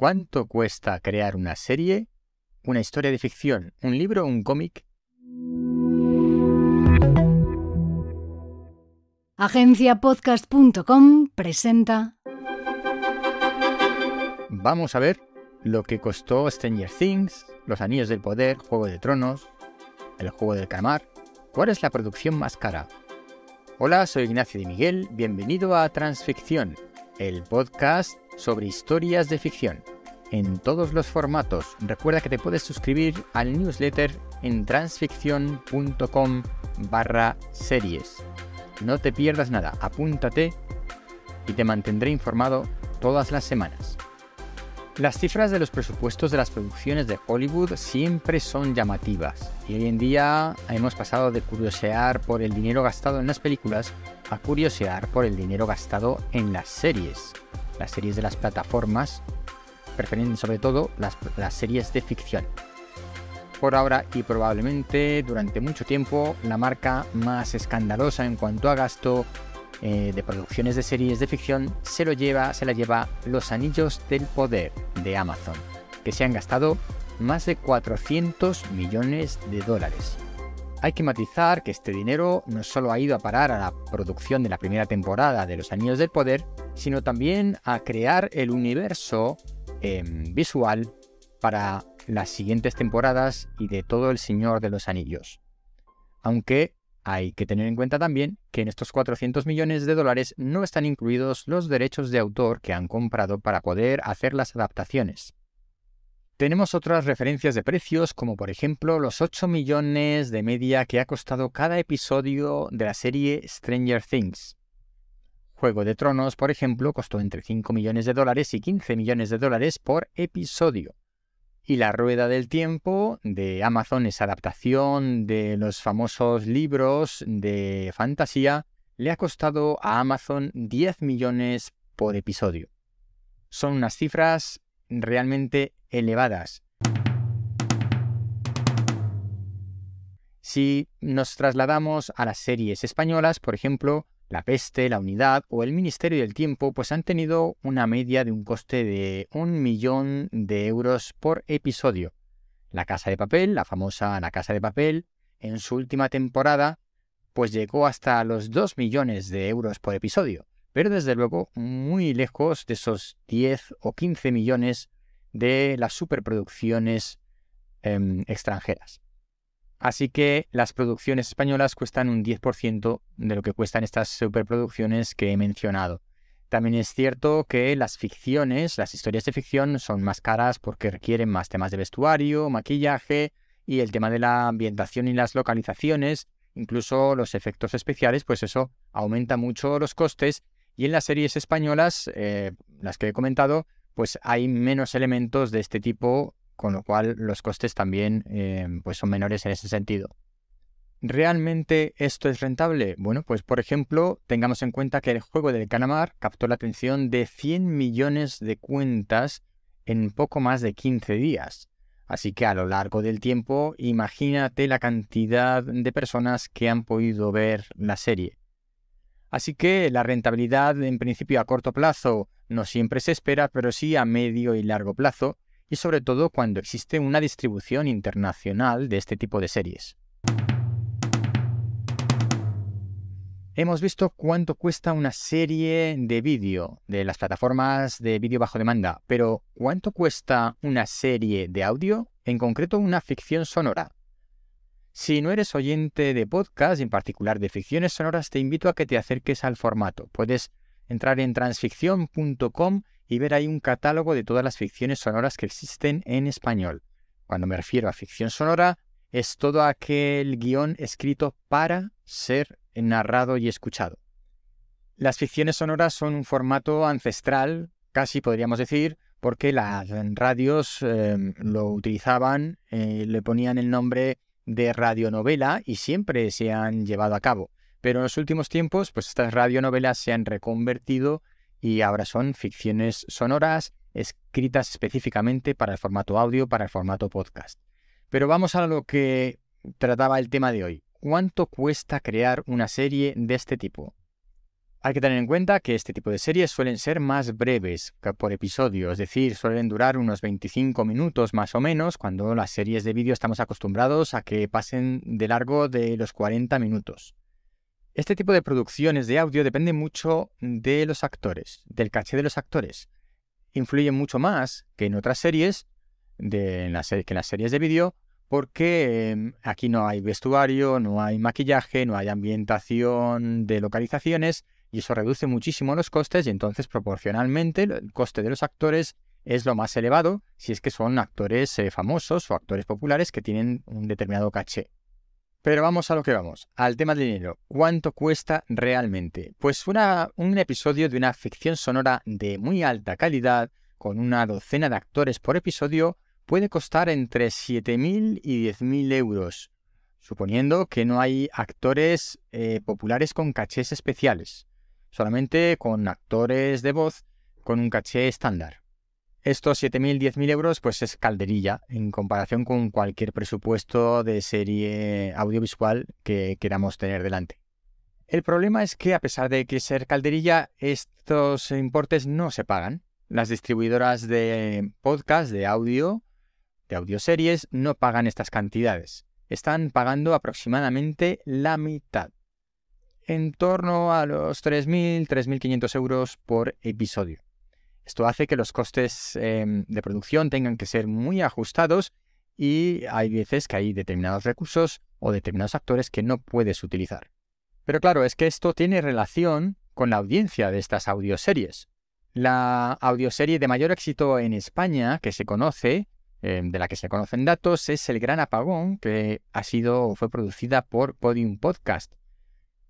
¿Cuánto cuesta crear una serie, una historia de ficción, un libro o un cómic? Agenciapodcast.com presenta. Vamos a ver lo que costó Stranger Things, Los Anillos del Poder, Juego de Tronos, El Juego del Calamar. ¿Cuál es la producción más cara? Hola, soy Ignacio de Miguel, bienvenido a Transficción, el podcast sobre historias de ficción. En todos los formatos, recuerda que te puedes suscribir al newsletter en transficción.com barra series. No te pierdas nada, apúntate y te mantendré informado todas las semanas. Las cifras de los presupuestos de las producciones de Hollywood siempre son llamativas y hoy en día hemos pasado de curiosear por el dinero gastado en las películas a curiosear por el dinero gastado en las series. Las series de las plataformas, prefieren sobre todo las, las series de ficción. Por ahora y probablemente durante mucho tiempo la marca más escandalosa en cuanto a gasto eh, de producciones de series de ficción se lo lleva, se la lleva Los Anillos del Poder de Amazon, que se han gastado más de 400 millones de dólares. Hay que matizar que este dinero no solo ha ido a parar a la producción de la primera temporada de Los Anillos del Poder, sino también a crear el universo em, visual para las siguientes temporadas y de todo El Señor de los Anillos. Aunque hay que tener en cuenta también que en estos 400 millones de dólares no están incluidos los derechos de autor que han comprado para poder hacer las adaptaciones. Tenemos otras referencias de precios, como por ejemplo los 8 millones de media que ha costado cada episodio de la serie Stranger Things. Juego de Tronos, por ejemplo, costó entre 5 millones de dólares y 15 millones de dólares por episodio. Y La Rueda del Tiempo de Amazon, esa adaptación de los famosos libros de fantasía, le ha costado a Amazon 10 millones por episodio. Son unas cifras realmente elevadas. Si nos trasladamos a las series españolas, por ejemplo, la peste, la unidad o el Ministerio del Tiempo pues han tenido una media de un coste de un millón de euros por episodio. La Casa de Papel, la famosa La Casa de Papel, en su última temporada pues llegó hasta los 2 millones de euros por episodio, pero desde luego muy lejos de esos 10 o 15 millones de las superproducciones em, extranjeras. Así que las producciones españolas cuestan un 10% de lo que cuestan estas superproducciones que he mencionado. También es cierto que las ficciones, las historias de ficción, son más caras porque requieren más temas de vestuario, maquillaje y el tema de la ambientación y las localizaciones, incluso los efectos especiales, pues eso aumenta mucho los costes. Y en las series españolas, eh, las que he comentado, pues hay menos elementos de este tipo con lo cual los costes también eh, pues son menores en ese sentido. ¿Realmente esto es rentable? Bueno, pues por ejemplo, tengamos en cuenta que el juego del Canamar captó la atención de 100 millones de cuentas en poco más de 15 días. Así que a lo largo del tiempo, imagínate la cantidad de personas que han podido ver la serie. Así que la rentabilidad en principio a corto plazo no siempre se espera, pero sí a medio y largo plazo, y sobre todo cuando existe una distribución internacional de este tipo de series. Hemos visto cuánto cuesta una serie de vídeo de las plataformas de vídeo bajo demanda, pero ¿cuánto cuesta una serie de audio? En concreto, una ficción sonora. Si no eres oyente de podcast, en particular de ficciones sonoras, te invito a que te acerques al formato. Puedes entrar en transficción.com y ver ahí un catálogo de todas las ficciones sonoras que existen en español. Cuando me refiero a ficción sonora, es todo aquel guion escrito para ser narrado y escuchado. Las ficciones sonoras son un formato ancestral, casi podríamos decir, porque las radios em, lo utilizaban, eh, le ponían el nombre de radionovela y siempre se han llevado a cabo. Pero en los últimos tiempos, pues estas radionovelas se han reconvertido y ahora son ficciones sonoras escritas específicamente para el formato audio, para el formato podcast. Pero vamos a lo que trataba el tema de hoy. ¿Cuánto cuesta crear una serie de este tipo? Hay que tener en cuenta que este tipo de series suelen ser más breves por episodio, es decir, suelen durar unos 25 minutos más o menos, cuando las series de vídeo estamos acostumbrados a que pasen de largo de los 40 minutos. Este tipo de producciones de audio depende mucho de los actores, del caché de los actores. Influye mucho más que en otras series, de, que en las series de vídeo, porque em, aquí no hay vestuario, no hay maquillaje, no hay ambientación de localizaciones, y eso reduce muchísimo los costes y entonces proporcionalmente el coste de los actores es lo más elevado si es que son actores eh, famosos o actores populares que tienen un determinado caché. Pero vamos a lo que vamos, al tema del dinero. ¿Cuánto cuesta realmente? Pues un episodio de una ficción sonora de muy alta calidad, con una docena de actores por episodio, puede costar entre 7.000 y 10.000 euros, suponiendo que no hay actores eh, populares con cachés especiales solamente con actores de voz con un caché estándar. Estos 7.000, 10.000 euros pues es calderilla en comparación con cualquier presupuesto de serie audiovisual que queramos tener delante. El problema es que a pesar de que ser calderilla, estos importes no se pagan. Las distribuidoras de podcast, de audio, de audioseries, no pagan estas cantidades. Están pagando aproximadamente la mitad en torno a los 3.000, 3.500 euros por episodio. Esto hace que los costes em, de producción tengan que ser muy ajustados y hay veces que hay determinados recursos o determinados actores que no puedes utilizar. Pero claro, es que esto tiene relación con la audiencia de estas audioseries. La audioserie de mayor éxito en España que se conoce, em, de la que se conocen datos, es El Gran Apagón, que ha sido fue producida por Podium Podcast.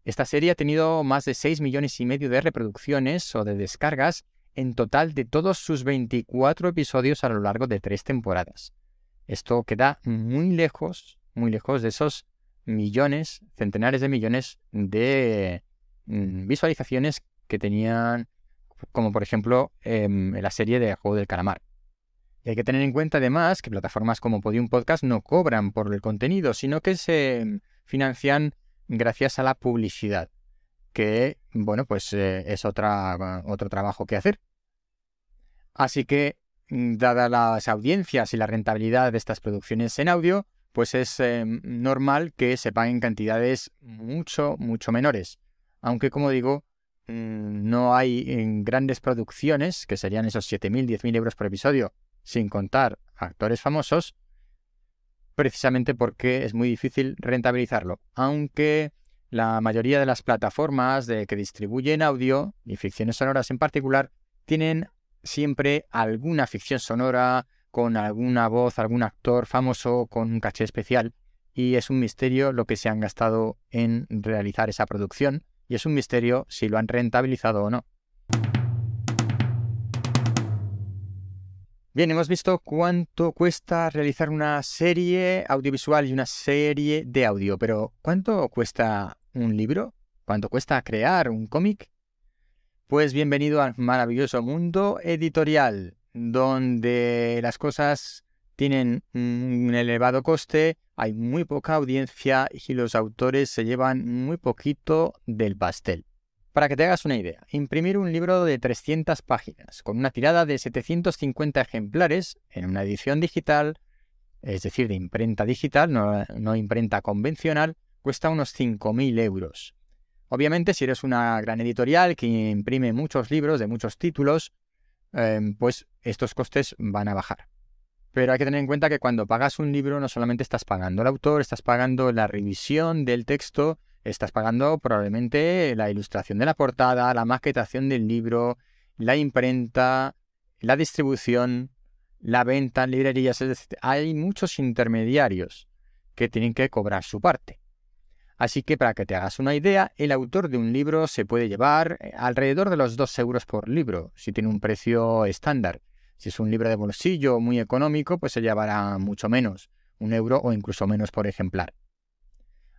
Esta serie ha tenido más de 6 millones y medio de reproducciones o de descargas en total de todos sus 24 episodios a lo largo de tres temporadas. Esto queda muy lejos, muy lejos de esos millones, centenares de millones de mm, visualizaciones que tenían, como por ejemplo em, en la serie de Juego del Calamar. Y hay que tener en cuenta además que plataformas como Podium Podcast no cobran por el contenido, sino que se financian gracias a la publicidad, que, bueno, pues eh, es otra, otro trabajo que hacer. Así que, mm, dadas las audiencias y la rentabilidad de estas producciones en audio, pues es eh, normal que se paguen cantidades mucho, mucho menores. Aunque, como digo, mm, no hay grandes producciones, que serían esos 7.000, 10.000 euros por episodio, sin contar actores famosos, precisamente porque es muy difícil rentabilizarlo. Aunque la mayoría de las plataformas de que distribuyen audio y ficciones sonoras en particular tienen siempre alguna ficción sonora con alguna voz, algún actor famoso con un caché especial y es un misterio lo que se han gastado en realizar esa producción y es un misterio si lo han rentabilizado o no. Bien, hemos visto cuánto cuesta realizar una serie audiovisual y una serie de audio, pero ¿cuánto cuesta un libro? ¿Cuánto cuesta crear un cómic? Pues bienvenido al maravilloso mundo editorial, donde las cosas tienen un elevado coste, hay muy poca audiencia y los autores se llevan muy poquito del pastel. Para que te hagas una idea, imprimir un libro de 300 páginas con una tirada de 750 ejemplares en una edición digital, es decir, de imprenta digital, no, imprenta convencional, cuesta unos 5.000 euros. Obviamente, si eres una gran editorial que imprime muchos libros de muchos títulos, em, pues estos costes van a bajar. Pero hay que tener en cuenta que cuando pagas un libro no solamente estás pagando al autor, estás pagando la revisión del texto estás pagando probablemente la ilustración de la portada, la maquetación del libro, la imprenta, la distribución, la venta en librerías. Es decir, hay muchos intermediarios que tienen que cobrar su parte. Así que para que te hagas una idea, el autor de un libro se puede llevar eh, alrededor de los 2 euros por libro, si tiene un precio estándar. Si es un libro de bolsillo muy económico, pues se llevará mucho menos, un euro o incluso menos por ejemplar.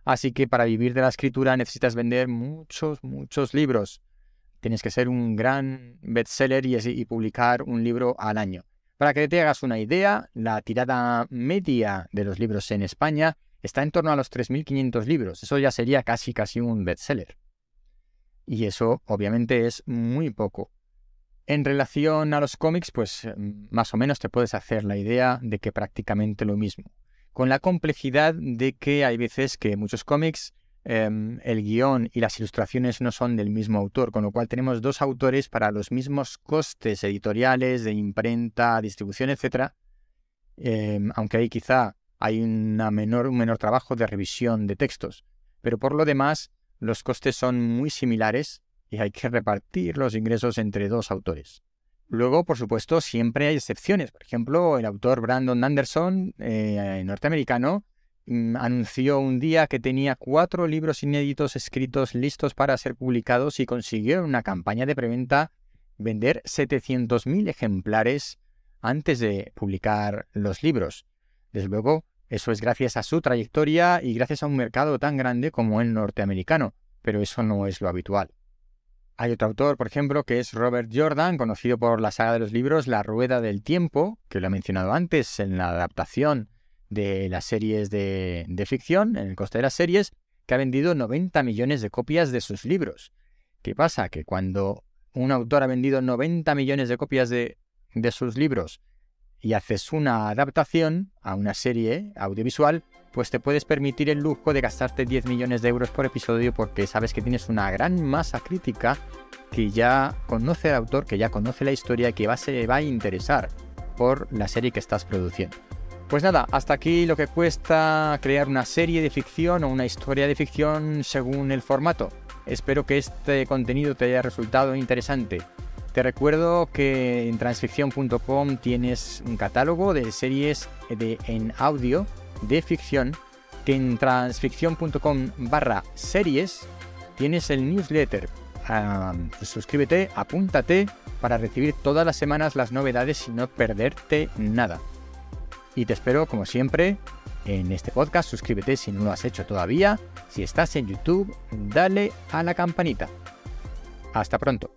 Así que para vivir de la escritura necesitas vender muchos, muchos libros. Tienes que ser un gran bestseller y, y publicar un libro al año. Para que te hagas una idea, la tirada media de los libros en España está en torno a los 3.500 libros. Eso ya sería casi casi un bestseller. Y eso obviamente es muy poco. En relación a los cómics, pues más o menos te puedes hacer la idea de que prácticamente lo mismo. Con la complejidad de que hay veces que muchos cómics em, el guion y las ilustraciones no son del mismo autor, con lo cual tenemos dos autores para los mismos costes editoriales, de imprenta, distribución, etc. Em, aunque ahí quizá hay una menor, un menor trabajo de revisión de textos. Pero por lo demás, los costes son muy similares y hay que repartir los ingresos entre dos autores. Luego, por supuesto, siempre hay excepciones. Por ejemplo, el autor Brandon Anderson, eh, norteamericano, mm, anunció un día que tenía cuatro libros inéditos escritos listos para ser publicados y consiguió en una campaña de preventa vender 700.000 ejemplares antes de publicar los libros. Desde luego, eso es gracias a su trayectoria y gracias a un mercado tan grande como el norteamericano, pero eso no es lo habitual. Hay otro autor, por ejemplo, que es Robert Jordan, conocido por la saga de los libros La Rueda del Tiempo, que lo he mencionado antes en la adaptación de las series de, ficción, en el coste de las series, que ha vendido 90 millones de copias de sus libros. ¿Qué pasa? Que cuando un autor ha vendido 90 millones de copias de, de sus libros y haces una adaptación a una serie audiovisual, pues te puedes permitir el lujo de gastarte 10 millones de euros por episodio porque sabes que tienes una gran masa crítica que ya conoce al autor, que ya conoce la historia y que va, se va a interesar por la serie que estás produciendo. Pues nada, hasta aquí lo que cuesta crear una serie de ficción o una historia de ficción según el formato. Espero que este contenido te haya resultado interesante. Te recuerdo que en transficción.com tienes un catálogo de series de, en audio de ficción, que en transficción.com barra series tienes el newsletter. suscríbete, apúntate para recibir todas las semanas las novedades y no perderte nada. Y te espero, como siempre, en este podcast. Suscríbete si no lo has hecho todavía. Si estás en YouTube, dale a la campanita. Hasta pronto.